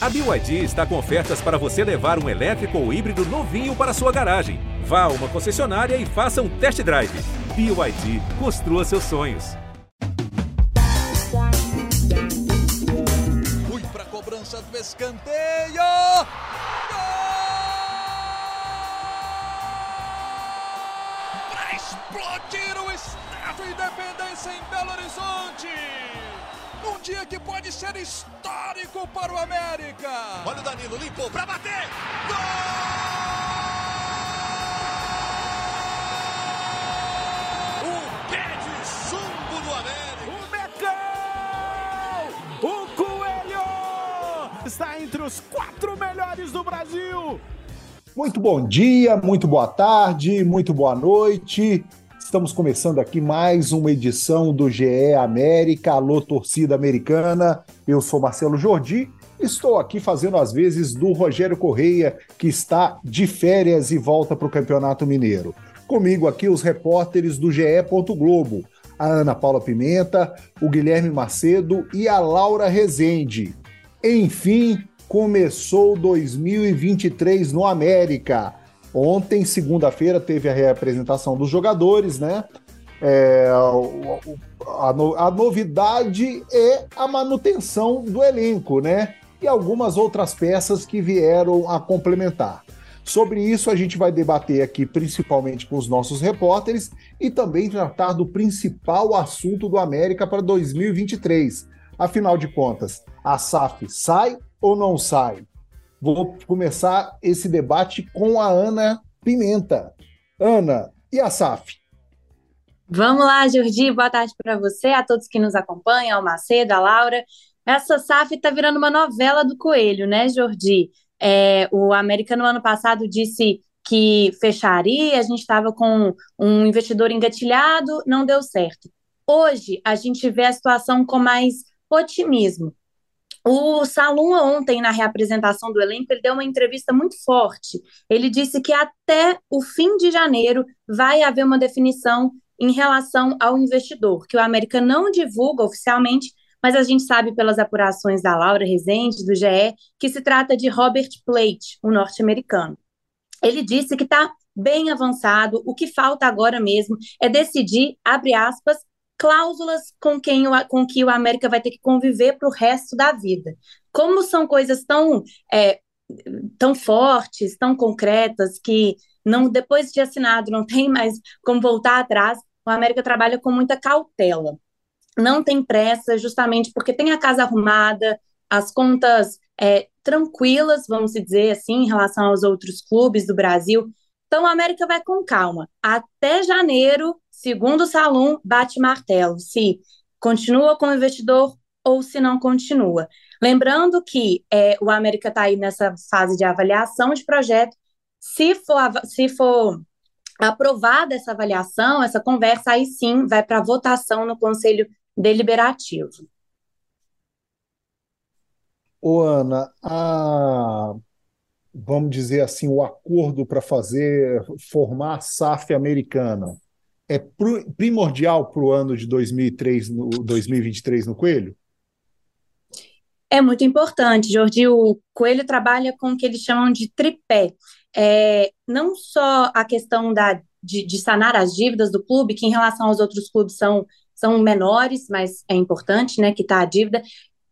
A BYD está com ofertas para você levar um elétrico ou híbrido novinho para sua garagem. Vá a uma concessionária e faça um test drive. BYD, construa seus sonhos. Fui para cobrança do escanteio. Para explodir o Estádio Independência em Belo Horizonte. Num dia que pode ser histórico para o América. Olha o Danilo, limpou para bater. Gol! O pé de chumbo do América. O Mecão! O Coelho! Está entre os quatro melhores do Brasil! Muito bom dia, muito boa tarde, muito boa noite. Estamos começando aqui mais uma edição do GE América, alô torcida americana. Eu sou Marcelo Jordi, estou aqui fazendo as vezes do Rogério Correia, que está de férias e volta para o Campeonato Mineiro. Comigo aqui os repórteres do GE. Globo, a Ana Paula Pimenta, o Guilherme Macedo e a Laura Rezende. Enfim, começou 2023 no América. Ontem, segunda-feira, teve a reapresentação dos jogadores, né? É, a, a, novidade é a manutenção do elenco, né? E algumas outras peças que vieram a complementar. Sobre isso, a gente vai debater aqui, principalmente com os nossos repórteres, e também tratar do principal assunto do América para 2023. Afinal de contas, a SAF sai ou não sai? Vou começar esse debate com a Ana Pimenta. Ana, e a SAF? Vamos lá, Jordi. Boa tarde para você, a todos que nos acompanham, ao Macedo, a Laura. Essa SAF está virando uma novela do Coelho, né, Jordi? É, o América no ano passado disse que fecharia, a gente estava com um investidor engatilhado, não deu certo. Hoje, a gente vê a situação com mais otimismo. O Salum, ontem, na reapresentação do elenco, ele deu uma entrevista muito forte. Ele disse que até o fim de janeiro vai haver uma definição em relação ao investidor, que o América não divulga oficialmente, mas a gente sabe pelas apurações da Laura Rezende, do GE, que se trata de Robert Plate, um norte-americano. Ele disse que está bem avançado, o que falta agora mesmo é decidir, abre aspas, cláusulas com, quem o, com que o América vai ter que conviver para o resto da vida. Como são coisas tão, é, tão fortes, tão concretas, que não depois de assinado não tem mais como voltar atrás, o América trabalha com muita cautela. Não tem pressa, justamente porque tem a casa arrumada, as contas é, tranquilas, vamos dizer assim, em relação aos outros clubes do Brasil. Então, o América vai com calma. Até janeiro, segundo o Salum, bate martelo se continua como investidor ou se não continua. Lembrando que é, o América está aí nessa fase de avaliação de projeto. Se for, se for aprovada essa avaliação, essa conversa, aí sim vai para votação no Conselho Deliberativo. Ô, Ana, a, vamos dizer assim, o acordo para fazer, formar a SAF americana é primordial para o ano de 2003, no, 2023 no Coelho? É muito importante, Jordi. O Coelho trabalha com o que eles chamam de tripé. É, não só a questão da, de, de, sanar as dívidas do clube, que em relação aos outros clubes são, são menores, mas é importante né, que está a dívida.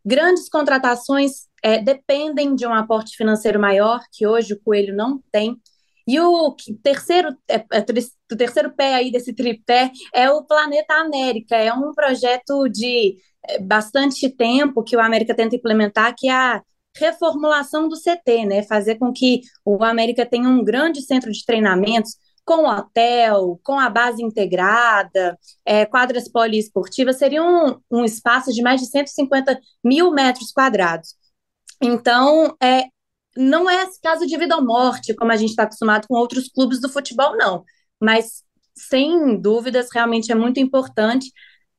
Grandes contratações é, dependem de um aporte financeiro maior, que hoje o Coelho não tem. E o terceiro, é, é, o terceiro pé aí desse tripé é o Planeta América. É um projeto de é, bastante tempo que o América tenta implementar, que é a reformulação do CT, né? Fazer com que o América tenha um grande centro de treinamentos com hotel, com a base integrada, é, quadras poliesportivas, seria um, um espaço de mais de 150 mil metros quadrados. Então, é, não é caso de vida ou morte, como a gente está acostumado com outros clubes do futebol, não. Mas, sem dúvidas, realmente é muito importante.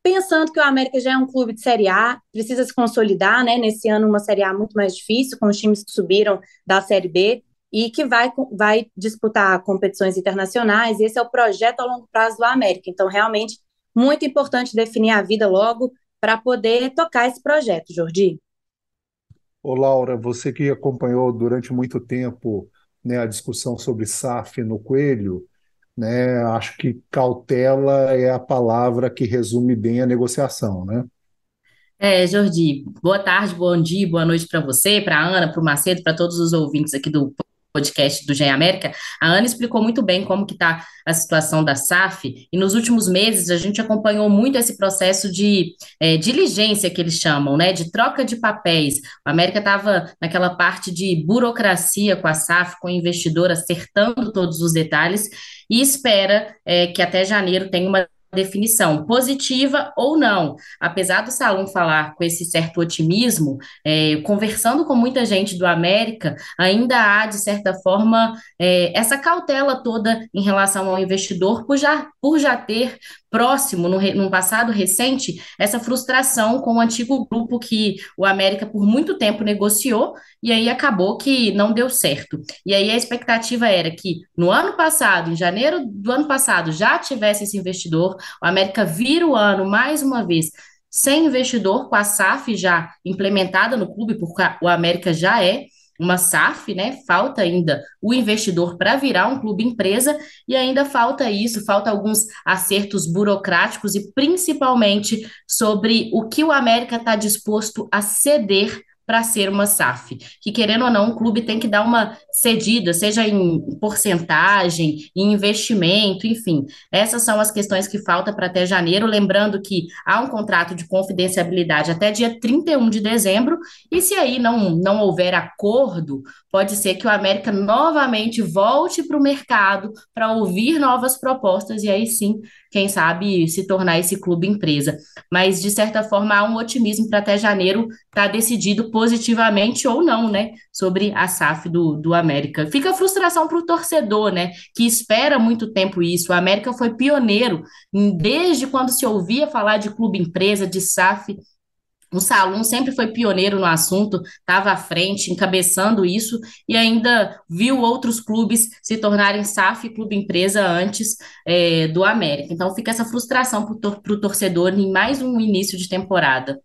Pensando que o América já é um clube de Série A, precisa se consolidar, né? Nesse ano, uma Série A muito mais difícil, com os times que subiram da Série B e que vai, vai disputar competições internacionais. Esse é o projeto a longo prazo do América. Então, realmente, muito importante definir a vida logo para poder tocar esse projeto, Jordi. Ô, Laura, você que acompanhou durante muito tempo, né, a discussão sobre SAF no Coelho, né, acho que cautela é a palavra que resume bem a negociação, né? É, Jordi, boa tarde, bom dia, boa noite para você, para a Ana, para o Macedo, para todos os ouvintes aqui do podcast do GE América, a Ana explicou muito bem como que está a situação da SAF, e nos últimos meses a gente acompanhou muito esse processo de é, diligência que eles chamam, né, de troca de papéis. A América estava naquela parte de burocracia com a SAF, com o investidor acertando todos os detalhes, e espera é, que até janeiro tenha uma definição positiva ou não. Apesar do Salom falar com esse certo otimismo, é, conversando com muita gente do América, ainda há, de certa forma, é, essa cautela toda em relação ao investidor por já, por já ter próximo, no, no passado recente, essa frustração com o antigo grupo que o América por muito tempo negociou e aí acabou que não deu certo. E aí a expectativa era que no ano passado, em janeiro do ano passado, já tivesse esse investidor, o América vira o ano mais uma vez sem investidor, com a SAF já implementada no clube, porque o América já é uma SAF, né? Falta ainda o investidor para virar um clube empresa e ainda falta isso, falta alguns acertos burocráticos e principalmente sobre o que o América está disposto a ceder para ser uma SAF. Que, querendo ou não, o clube tem que dar uma cedida, seja em porcentagem, em investimento, enfim. Essas são as questões que faltam para até janeiro. Lembrando que há um contrato de confidencialidade até dia 31 de dezembro, e se aí não, não houver acordo, pode ser que o América novamente volte para o mercado para ouvir novas propostas e aí sim quem sabe, se tornar esse clube empresa. Mas, de certa forma, há um otimismo para até janeiro estar tá decidido positivamente ou não, né, sobre a SAF do, do América. Fica a frustração para o torcedor, né, que espera muito tempo isso. O América foi pioneiro desde quando se ouvia falar de clube empresa, de SAF, o Salum sempre foi pioneiro no assunto, estava à frente, encabeçando isso, e ainda viu outros clubes se tornarem SAF clube empresa antes é, do América. Então fica essa frustração para o torcedor em mais um início de temporada.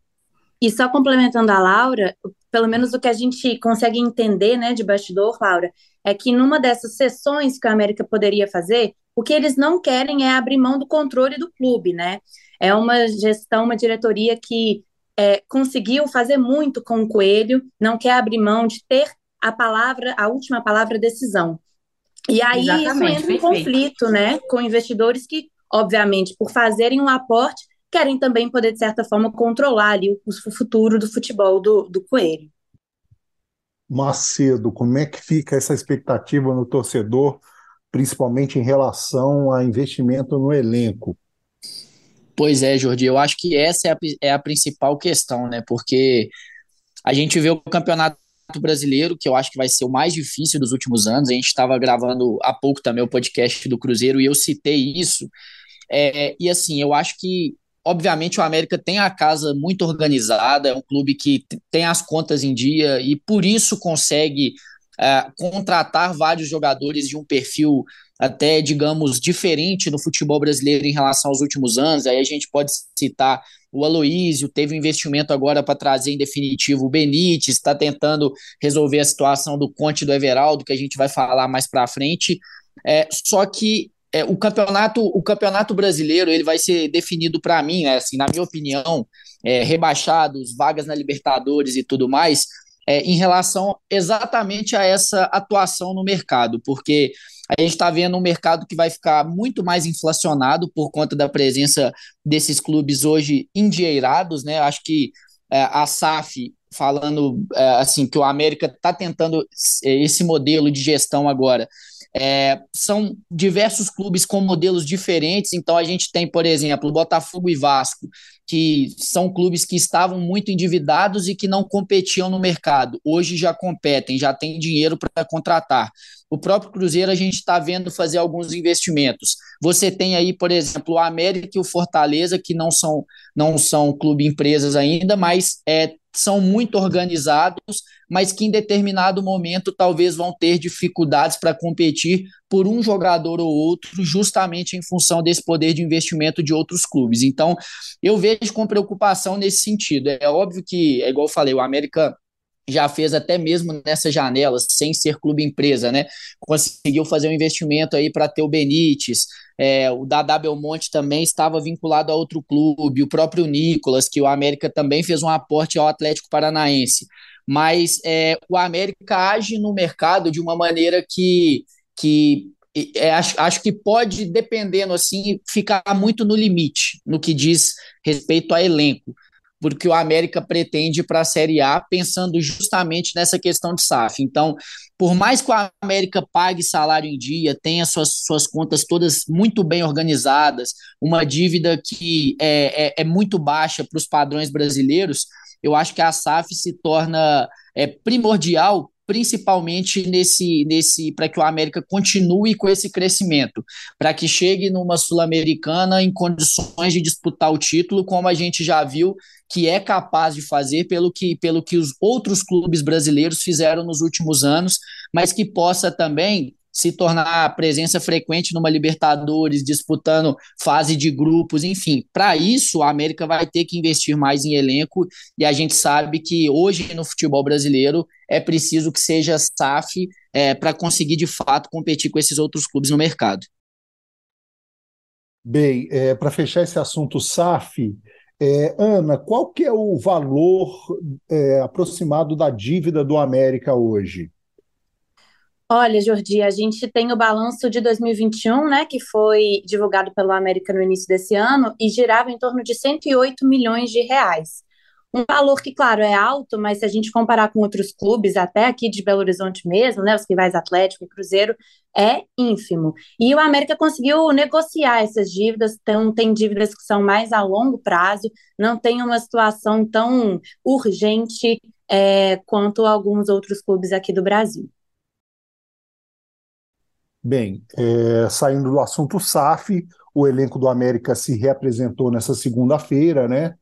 E só complementando a Laura, pelo menos o que a gente consegue entender né, de bastidor, Laura, é que numa dessas sessões que a América poderia fazer, o que eles não querem é abrir mão do controle do clube, né? É uma gestão, uma diretoria que é, conseguiu fazer muito com o Coelho, não quer abrir mão de ter a palavra, a última palavra decisão. E aí Exatamente, isso entra perfeito. em conflito, né, com investidores que, obviamente, por fazerem um aporte, querem também poder, de certa forma, controlar ali o, o futuro do futebol do, do Coelho. Macedo, como é que fica essa expectativa no torcedor, principalmente em relação a investimento no elenco? Pois é, Jordi, eu acho que essa é a, é a principal questão, né? Porque a gente vê o campeonato brasileiro, que eu acho que vai ser o mais difícil dos últimos anos. A gente estava gravando há pouco também o podcast do Cruzeiro e eu citei isso. É, e assim, eu acho que, obviamente, o América tem a casa muito organizada, é um clube que tem as contas em dia e por isso consegue é, contratar vários jogadores de um perfil até, digamos, diferente no futebol brasileiro em relação aos últimos anos. Aí a gente pode citar o Aloísio, teve um investimento agora para trazer em definitivo o Benítez, está tentando resolver a situação do Conte do Everaldo, que a gente vai falar mais para frente. É, só que é, o campeonato o campeonato brasileiro ele vai ser definido para mim, né, assim, na minha opinião, é, rebaixados, vagas na Libertadores e tudo mais, é, em relação exatamente a essa atuação no mercado, porque a gente está vendo um mercado que vai ficar muito mais inflacionado por conta da presença desses clubes hoje endinheirados, né? Acho que é, a SAF falando é, assim que o América está tentando esse modelo de gestão agora. É, são diversos clubes com modelos diferentes, então a gente tem, por exemplo, Botafogo e Vasco, que são clubes que estavam muito endividados e que não competiam no mercado. Hoje já competem, já têm dinheiro para contratar. O próprio Cruzeiro a gente está vendo fazer alguns investimentos. Você tem aí, por exemplo, o América e o Fortaleza, que não são, não são clube empresas ainda, mas é, são muito organizados, mas que em determinado momento talvez vão ter dificuldades para competir por um jogador ou outro, justamente em função desse poder de investimento de outros clubes. Então, eu vejo com preocupação nesse sentido. É óbvio que, é igual eu falei, o América já fez até mesmo nessa janela, sem ser clube empresa, né? Conseguiu fazer um investimento aí para ter o Benítez, é, o Dadá Belmonte também estava vinculado a outro clube, o próprio Nicolas, que o América também fez um aporte ao Atlético Paranaense. Mas é, o América age no mercado de uma maneira que, que é, acho, acho que pode, dependendo assim, ficar muito no limite no que diz respeito a elenco porque o América pretende para a Série A pensando justamente nessa questão de SAF. Então, por mais que o América pague salário em dia, tenha suas, suas contas todas muito bem organizadas, uma dívida que é, é, é muito baixa para os padrões brasileiros, eu acho que a SAF se torna é, primordial principalmente nesse, nesse para que o América continue com esse crescimento, para que chegue numa sul-americana em condições de disputar o título, como a gente já viu que é capaz de fazer pelo que, pelo que os outros clubes brasileiros fizeram nos últimos anos, mas que possa também se tornar presença frequente numa Libertadores, disputando fase de grupos, enfim. Para isso, a América vai ter que investir mais em elenco e a gente sabe que hoje no futebol brasileiro é preciso que seja SAF é, para conseguir de fato competir com esses outros clubes no mercado. Bem, é, para fechar esse assunto SAF, é, Ana, qual que é o valor é, aproximado da dívida do América hoje? Olha, Jordi, a gente tem o balanço de 2021, né, que foi divulgado pelo América no início desse ano e girava em torno de 108 milhões de reais. Um valor que, claro, é alto, mas se a gente comparar com outros clubes, até aqui de Belo Horizonte mesmo, né, os rivais Atlético e Cruzeiro, é ínfimo. E o América conseguiu negociar essas dívidas, então tem dívidas que são mais a longo prazo, não tem uma situação tão urgente é, quanto alguns outros clubes aqui do Brasil. Bem, é, saindo do assunto SAF, o elenco do América se reapresentou nessa segunda-feira, né?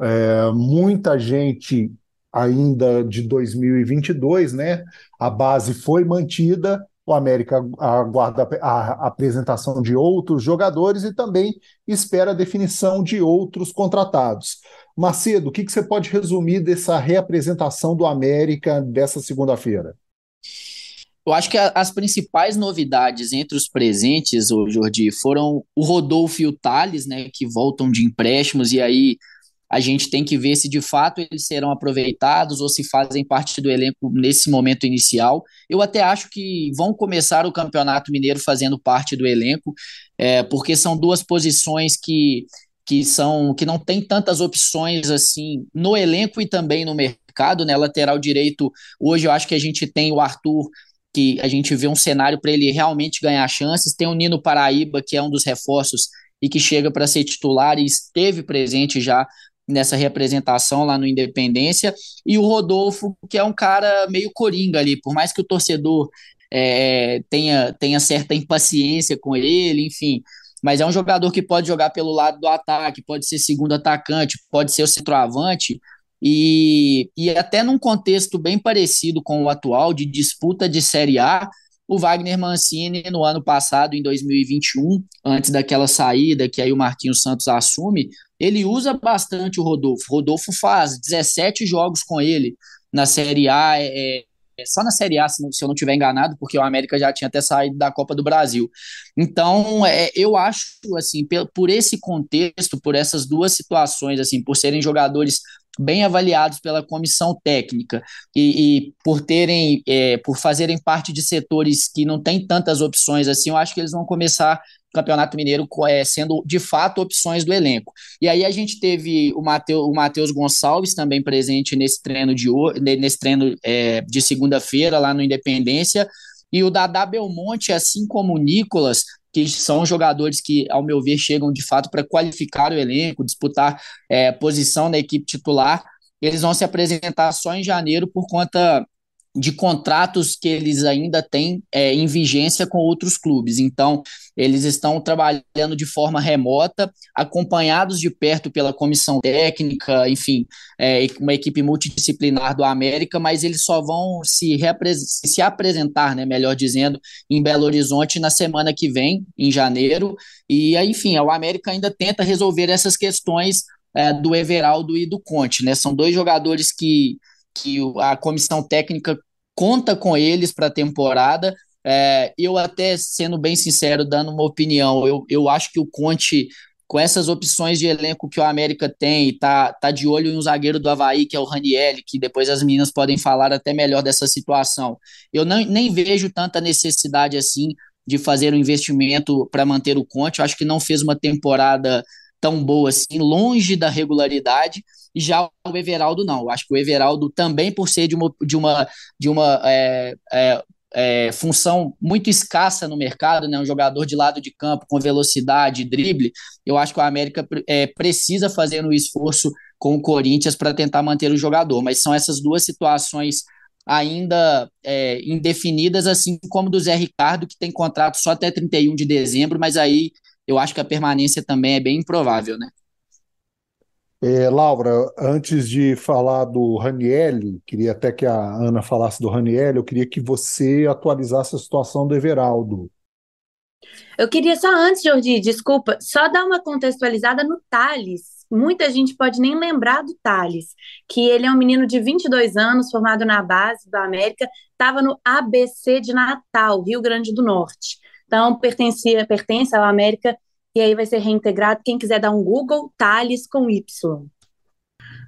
É, muita gente ainda de 2022, né? A base foi mantida, o América aguarda a apresentação de outros jogadores e também espera a definição de outros contratados. Macedo, o que, que você pode resumir dessa reapresentação do América dessa segunda-feira? Eu acho que a, as principais novidades entre os presentes, o Jordi, foram o Rodolfo e o Thales, né, que voltam de empréstimos, e aí a gente tem que ver se de fato eles serão aproveitados ou se fazem parte do elenco nesse momento inicial. Eu até acho que vão começar o Campeonato Mineiro fazendo parte do elenco, é, porque são duas posições que, que são que não tem tantas opções assim no elenco e também no mercado, né? Lateral direito, hoje eu acho que a gente tem o Arthur que a gente vê um cenário para ele realmente ganhar chances. Tem o Nino Paraíba, que é um dos reforços e que chega para ser titular e esteve presente já nessa representação lá no Independência, e o Rodolfo, que é um cara meio coringa ali, por mais que o torcedor é, tenha, tenha certa impaciência com ele, enfim, mas é um jogador que pode jogar pelo lado do ataque, pode ser segundo atacante, pode ser o centroavante, e, e até num contexto bem parecido com o atual, de disputa de Série A, o Wagner Mancini, no ano passado, em 2021, antes daquela saída que aí o Marquinhos Santos assume, ele usa bastante o Rodolfo. Rodolfo faz 17 jogos com ele na Série A, é, é, é só na Série A, se, eu não estiver enganado, porque o América já tinha até saído da Copa do Brasil. Então, é, eu acho, assim, por, por esse contexto, por essas duas situações, assim, por serem jogadores bem avaliados pela comissão técnica e, e por terem, é, por fazerem parte de setores que não têm tantas opções assim, eu acho que eles vão começar o Campeonato Mineiro é, sendo de fato opções do elenco. E aí a gente teve o Matheus, o Matheus Gonçalves também presente nesse treino de, nesse treino, é, de segunda-feira lá no Independência. E o Dadá Belmonte, assim como o Nicolas, que são jogadores que, ao meu ver, chegam de fato para qualificar o elenco, disputar é, posição na equipe titular. Eles vão se apresentar só em janeiro por conta de contratos que eles ainda têm é, em vigência com outros clubes. Então, eles estão trabalhando de forma remota, acompanhados de perto pela comissão técnica, enfim, é, uma equipe multidisciplinar do América, mas eles só vão se, se apresentar, né, melhor dizendo, em Belo Horizonte na semana que vem, em janeiro. E, enfim, o América ainda tenta resolver essas questões é, do Everaldo e do Conte. Né? São dois jogadores que que a comissão técnica conta com eles para a temporada. É, eu até, sendo bem sincero, dando uma opinião, eu, eu acho que o Conte, com essas opções de elenco que o América tem, tá, tá de olho em um zagueiro do Havaí, que é o Raniel, que depois as meninas podem falar até melhor dessa situação. Eu não, nem vejo tanta necessidade assim de fazer um investimento para manter o Conte. Eu acho que não fez uma temporada tão boa assim, longe da regularidade. E já o Everaldo não. Eu acho que o Everaldo também por ser de uma de uma de uma é, é, é, função muito escassa no mercado, né? Um jogador de lado de campo com velocidade, drible. Eu acho que o América é, precisa fazer um esforço com o Corinthians para tentar manter o jogador. Mas são essas duas situações ainda é, indefinidas, assim como do Zé Ricardo, que tem contrato só até 31 de dezembro, mas aí eu acho que a permanência também é bem improvável, né? É, Laura, antes de falar do Raniel, queria até que a Ana falasse do Raniel, eu queria que você atualizasse a situação do Everaldo. Eu queria só antes, Jordi, desculpa, só dar uma contextualizada no Thales, muita gente pode nem lembrar do Thales, que ele é um menino de 22 anos, formado na base da América, estava no ABC de Natal, Rio Grande do Norte. Então, pertencia, pertence ao América e aí vai ser reintegrado. Quem quiser dar um Google, Thales com Y.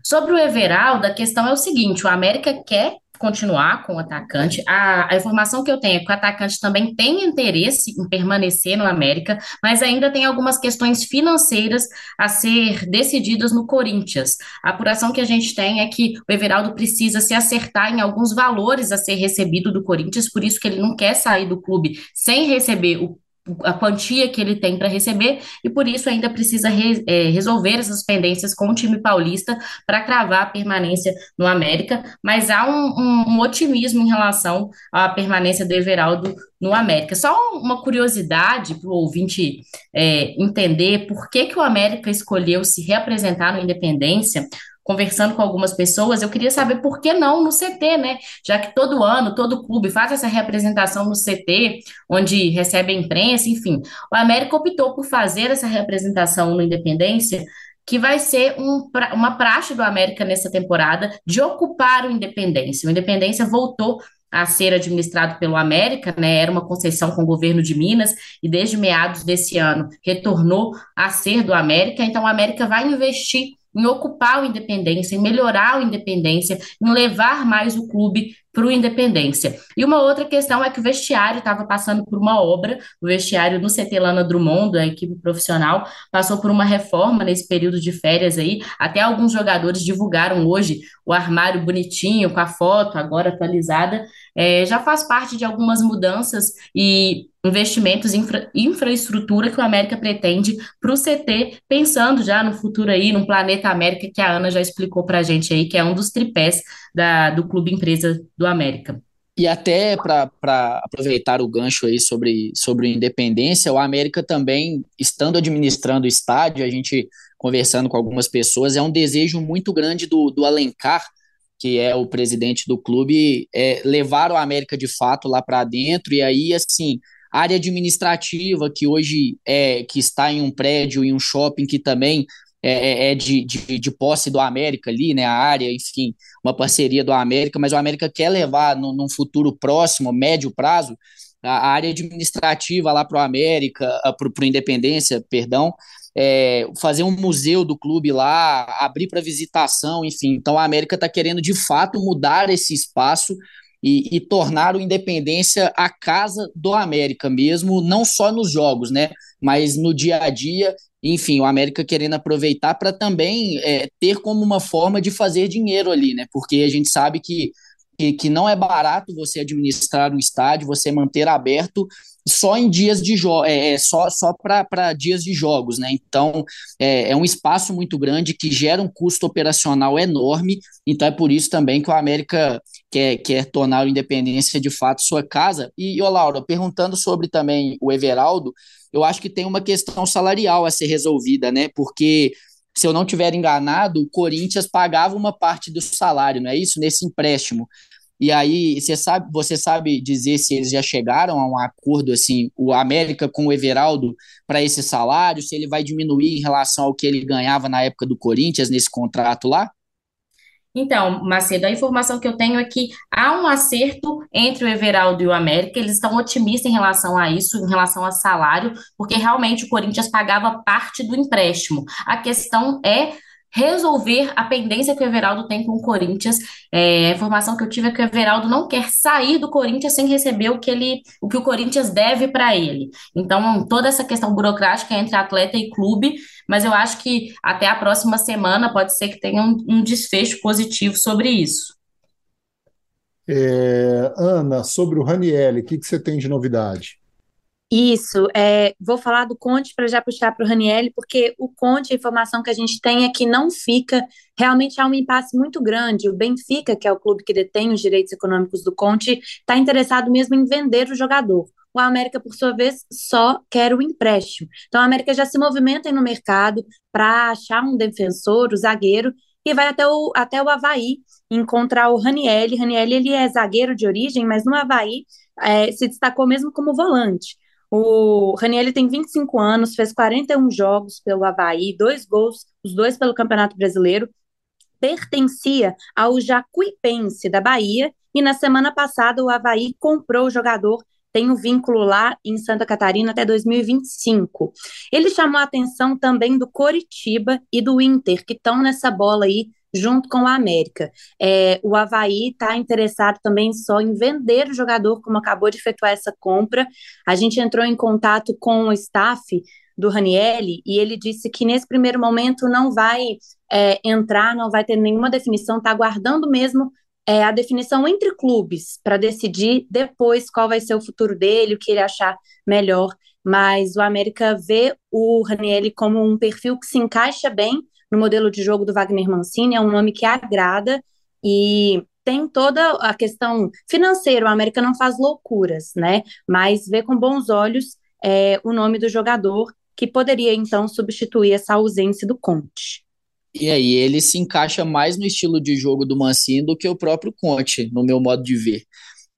Sobre o Everaldo, a questão é o seguinte: o América quer continuar com o atacante. A, a, informação que eu tenho é que o atacante também tem interesse em permanecer no América, mas ainda tem algumas questões financeiras a ser decididas no Corinthians. A apuração que a gente tem é que o Everaldo precisa se acertar em alguns valores a ser recebido do Corinthians, por isso que ele não quer sair do clube sem receber o a quantia que ele tem para receber e por isso ainda precisa re, é, resolver essas pendências com o time paulista para cravar a permanência no América, mas há um, um, um, otimismo em relação à permanência do Everaldo no América. Só uma curiosidade para o ouvinte é, entender por que, que o América escolheu se reapresentar no Independência conversando com algumas pessoas, eu queria saber por que não no CT, né? Já que todo ano, todo clube faz essa representação no CT, onde recebe a imprensa, enfim. O América optou por fazer essa representação no Independência, que vai ser um, uma praxe do América nessa temporada de ocupar o Independência. O Independência voltou a ser administrado pelo América, né? Era uma concessão com o governo de Minas e desde meados desse ano retornou a ser do América. Então, o América vai investir em ocupar o Independência, em melhorar o Independência, em levar mais o clube para o Independência. E uma outra questão é que o vestiário estava passando por uma obra, o vestiário no CT Lana Drummond, a equipe profissional, passou por uma reforma nesse período de férias aí. Até alguns jogadores divulgaram hoje o armário bonitinho, com a foto agora atualizada. É, já faz parte de algumas mudanças e investimentos em infra, infraestrutura que o América pretende para o CT, pensando já no futuro aí, no Planeta América, que a Ana já explicou para a gente aí, que é um dos tripés da, do Clube Empresa do América. E até para aproveitar o gancho aí sobre, sobre independência, o América também, estando administrando o estádio, a gente conversando com algumas pessoas, é um desejo muito grande do, do Alencar, que é o presidente do clube, é, levar o América de fato lá para dentro, e aí, assim, área administrativa que hoje é que está em um prédio, em um shopping que também é, é, é de, de, de, posse do América ali, né? A área, enfim, uma parceria do América, mas o América quer levar no, num futuro próximo, médio prazo, a área administrativa lá para o América, para o Independência, perdão, é, fazer um museu do clube lá, abrir para visitação, enfim. Então a América está querendo de fato mudar esse espaço e, e tornar o Independência a casa do América mesmo, não só nos jogos, né? Mas no dia a dia enfim, o América querendo aproveitar para também é, ter como uma forma de fazer dinheiro ali, né? Porque a gente sabe que, que, que não é barato você administrar um estádio, você manter aberto só em dias de jogos, é, é, só, só para dias de jogos, né? Então é, é, um espaço muito grande que gera um custo operacional enorme, então é por isso também que o América quer, quer tornar o Independência de fato sua casa. E, ô Laura, perguntando sobre também o Everaldo, eu acho que tem uma questão salarial a ser resolvida, né? Porque se eu não tiver enganado, o Corinthians pagava uma parte do salário, não é isso? Nesse empréstimo. E aí, você sabe, você sabe dizer se eles já chegaram a um acordo assim, o América com o Everaldo para esse salário, se ele vai diminuir em relação ao que ele ganhava na época do Corinthians nesse contrato lá? Então, Macedo, a informação que eu tenho é que há um acerto entre o Everaldo e o América, eles estão otimistas em relação a isso, em relação a salário, porque realmente o Corinthians pagava parte do empréstimo. A questão é resolver a pendência que o Everaldo tem com o Corinthians. É, a informação que eu tive é que o Everaldo não quer sair do Corinthians sem receber o que ele, o que o Corinthians deve para ele. Então, toda essa questão burocrática entre atleta e clube, mas eu acho que até a próxima semana pode ser que tenha um, um desfecho positivo sobre isso. É, Ana, sobre o Ranielli, o que, que você tem de novidade? Isso, é, vou falar do Conte para já puxar para o Ranielli, porque o Conte, a informação que a gente tem é que não fica, realmente há um impasse muito grande. O Benfica, que é o clube que detém os direitos econômicos do Conte, está interessado mesmo em vender o jogador. O América, por sua vez, só quer o empréstimo. Então, a América já se movimenta no mercado para achar um defensor, o zagueiro, e vai até o, até o Havaí encontrar o Ranielli. Ranielli ele é zagueiro de origem, mas no Havaí é, se destacou mesmo como volante. O Raniel tem 25 anos, fez 41 jogos pelo Havaí, dois gols, os dois pelo Campeonato Brasileiro, pertencia ao Jacuipense da Bahia e na semana passada o Havaí comprou o jogador, tem um vínculo lá em Santa Catarina até 2025. Ele chamou a atenção também do Coritiba e do Inter, que estão nessa bola aí junto com a América. É, o Havaí está interessado também só em vender o jogador, como acabou de efetuar essa compra. A gente entrou em contato com o staff do Ranielli e ele disse que nesse primeiro momento não vai é, entrar, não vai ter nenhuma definição, está aguardando mesmo é, a definição entre clubes para decidir depois qual vai ser o futuro dele, o que ele achar melhor. Mas o América vê o Ranielli como um perfil que se encaixa bem no modelo de jogo do Wagner Mancini, é um nome que agrada e tem toda a questão financeira, o América não faz loucuras, né? Mas vê com bons olhos é, o nome do jogador que poderia então substituir essa ausência do Conte. E aí ele se encaixa mais no estilo de jogo do Mancini do que o próprio Conte, no meu modo de ver.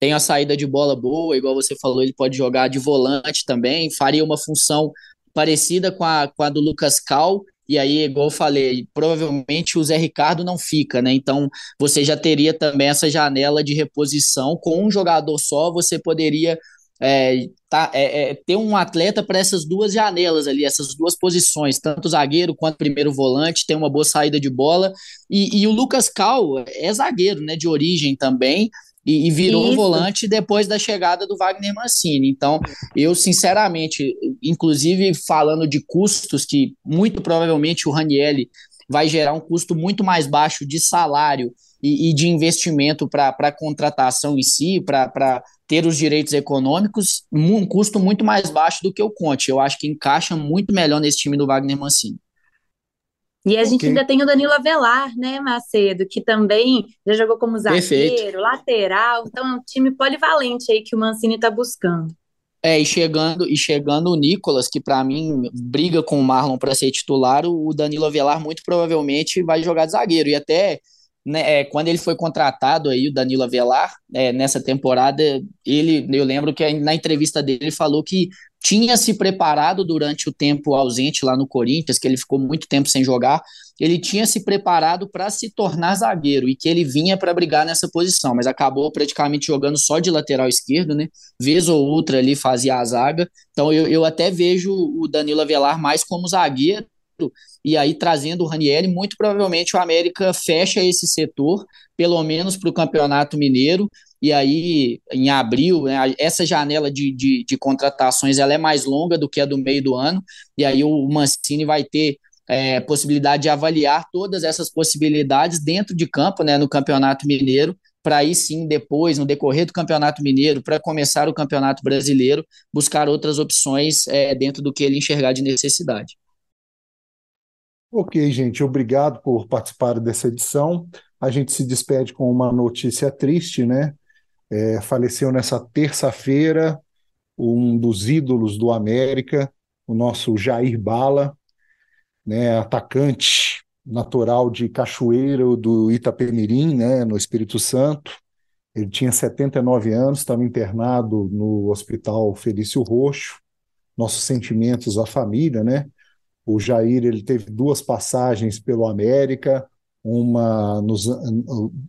Tem a saída de bola boa, igual você falou, ele pode jogar de volante também, faria uma função parecida com a, com a do Lucas Cal, e aí, igual eu falei, provavelmente o Zé Ricardo não fica, né? Então você já teria também essa janela de reposição. Com um jogador só, você poderia é, tá, é, é, ter um atleta para essas duas janelas ali, essas duas posições, tanto zagueiro quanto primeiro volante, tem uma boa saída de bola. E, e o Lucas Cal é zagueiro, né? De origem também e, e virou Isso. volante depois da chegada do Wagner Mancini. Então, eu sinceramente, inclusive falando de custos, que muito provavelmente o Ranielli vai gerar um custo muito mais baixo de salário e, e de investimento para a contratação em si, para ter os direitos econômicos, um custo muito mais baixo do que o Conte. Eu acho que encaixa muito melhor nesse time do Wagner Mancini. E a okay. gente ainda tem o Danilo Avelar, né, Macedo, que também já jogou como zagueiro, Perfeito. lateral, então é um time polivalente aí que o Mancini está buscando. É, e chegando, e chegando o Nicolas, que para mim briga com o Marlon para ser titular, o Danilo Avelar muito provavelmente vai jogar de zagueiro. E até né, é, quando ele foi contratado aí, o Danilo Avelar, é, nessa temporada, ele, eu lembro que na entrevista dele ele falou que tinha se preparado durante o tempo ausente lá no Corinthians, que ele ficou muito tempo sem jogar, ele tinha se preparado para se tornar zagueiro e que ele vinha para brigar nessa posição, mas acabou praticamente jogando só de lateral esquerdo, né? Vez ou outra ali fazia a zaga. Então eu, eu até vejo o Danilo Avelar mais como zagueiro e aí trazendo o Ranieri, muito provavelmente o América fecha esse setor, pelo menos para o Campeonato Mineiro, e aí em abril, né, essa janela de, de, de, contratações ela é mais longa do que a do meio do ano, e aí o Mancini vai ter é, possibilidade de avaliar todas essas possibilidades dentro de campo, né, no Campeonato Mineiro, para aí sim, depois, no decorrer do Campeonato Mineiro, para começar o Campeonato Brasileiro, buscar outras opções é, dentro do que ele enxergar de necessidade. Ok, gente, obrigado por participar dessa edição. A gente se despede com uma notícia triste, né? É, faleceu nessa terça-feira um dos ídolos do América, o nosso Jair Bala, né, atacante natural de Cachoeiro do Itapemirim, né, no Espírito Santo. Ele tinha 79 anos, estava internado no Hospital Felício Roxo. Nossos sentimentos à família, né? O Jair ele teve duas passagens pelo América, uma, nos,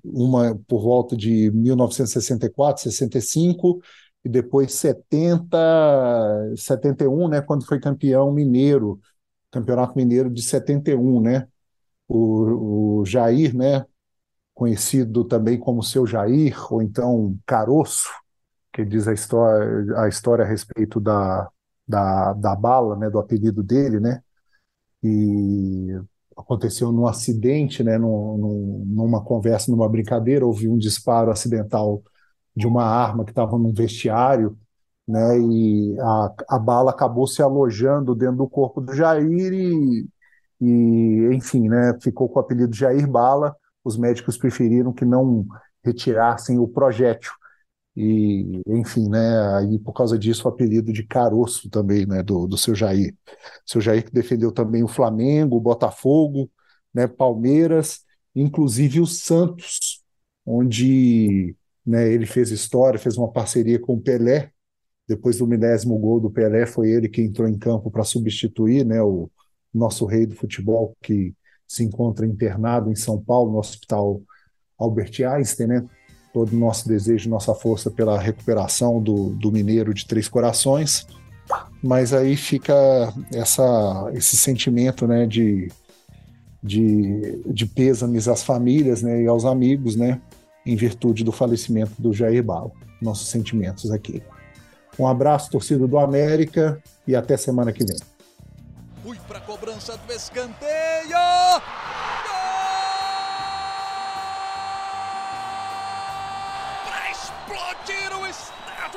uma por volta de 1964, 65, e depois 70, 71, né, quando foi campeão mineiro, Campeonato Mineiro de 71, né? O, o Jair, né, conhecido também como seu Jair, ou então Caroço, que diz a história, a história a respeito da, da, da bala, né, do apelido dele, né? E aconteceu num acidente, né, num, numa conversa, numa brincadeira, houve um disparo acidental de uma arma que estava num vestiário, né, e a, a bala acabou se alojando dentro do corpo do Jair e, e, enfim, né, ficou com o apelido Jair Bala. Os médicos preferiram que não retirassem o projétil. E, enfim, né, aí por causa disso o apelido de caroço também, né, do, do seu Jair. Seu Jair que defendeu também o Flamengo, o Botafogo, né, Palmeiras, inclusive o Santos, onde né, ele fez história, fez uma parceria com o Pelé. Depois do milésimo gol do Pelé, foi ele que entrou em campo para substituir né, o nosso rei do futebol, que se encontra internado em São Paulo, no Hospital Albert Einstein, né? Todo o nosso desejo, nossa força pela recuperação do, do Mineiro de Três Corações. Mas aí fica essa, esse sentimento né, de, de, de pêsames às famílias né, e aos amigos, né, em virtude do falecimento do Jair Bala. Nossos sentimentos aqui. Um abraço, torcida do América, e até semana que vem. Fui para cobrança do escanteio.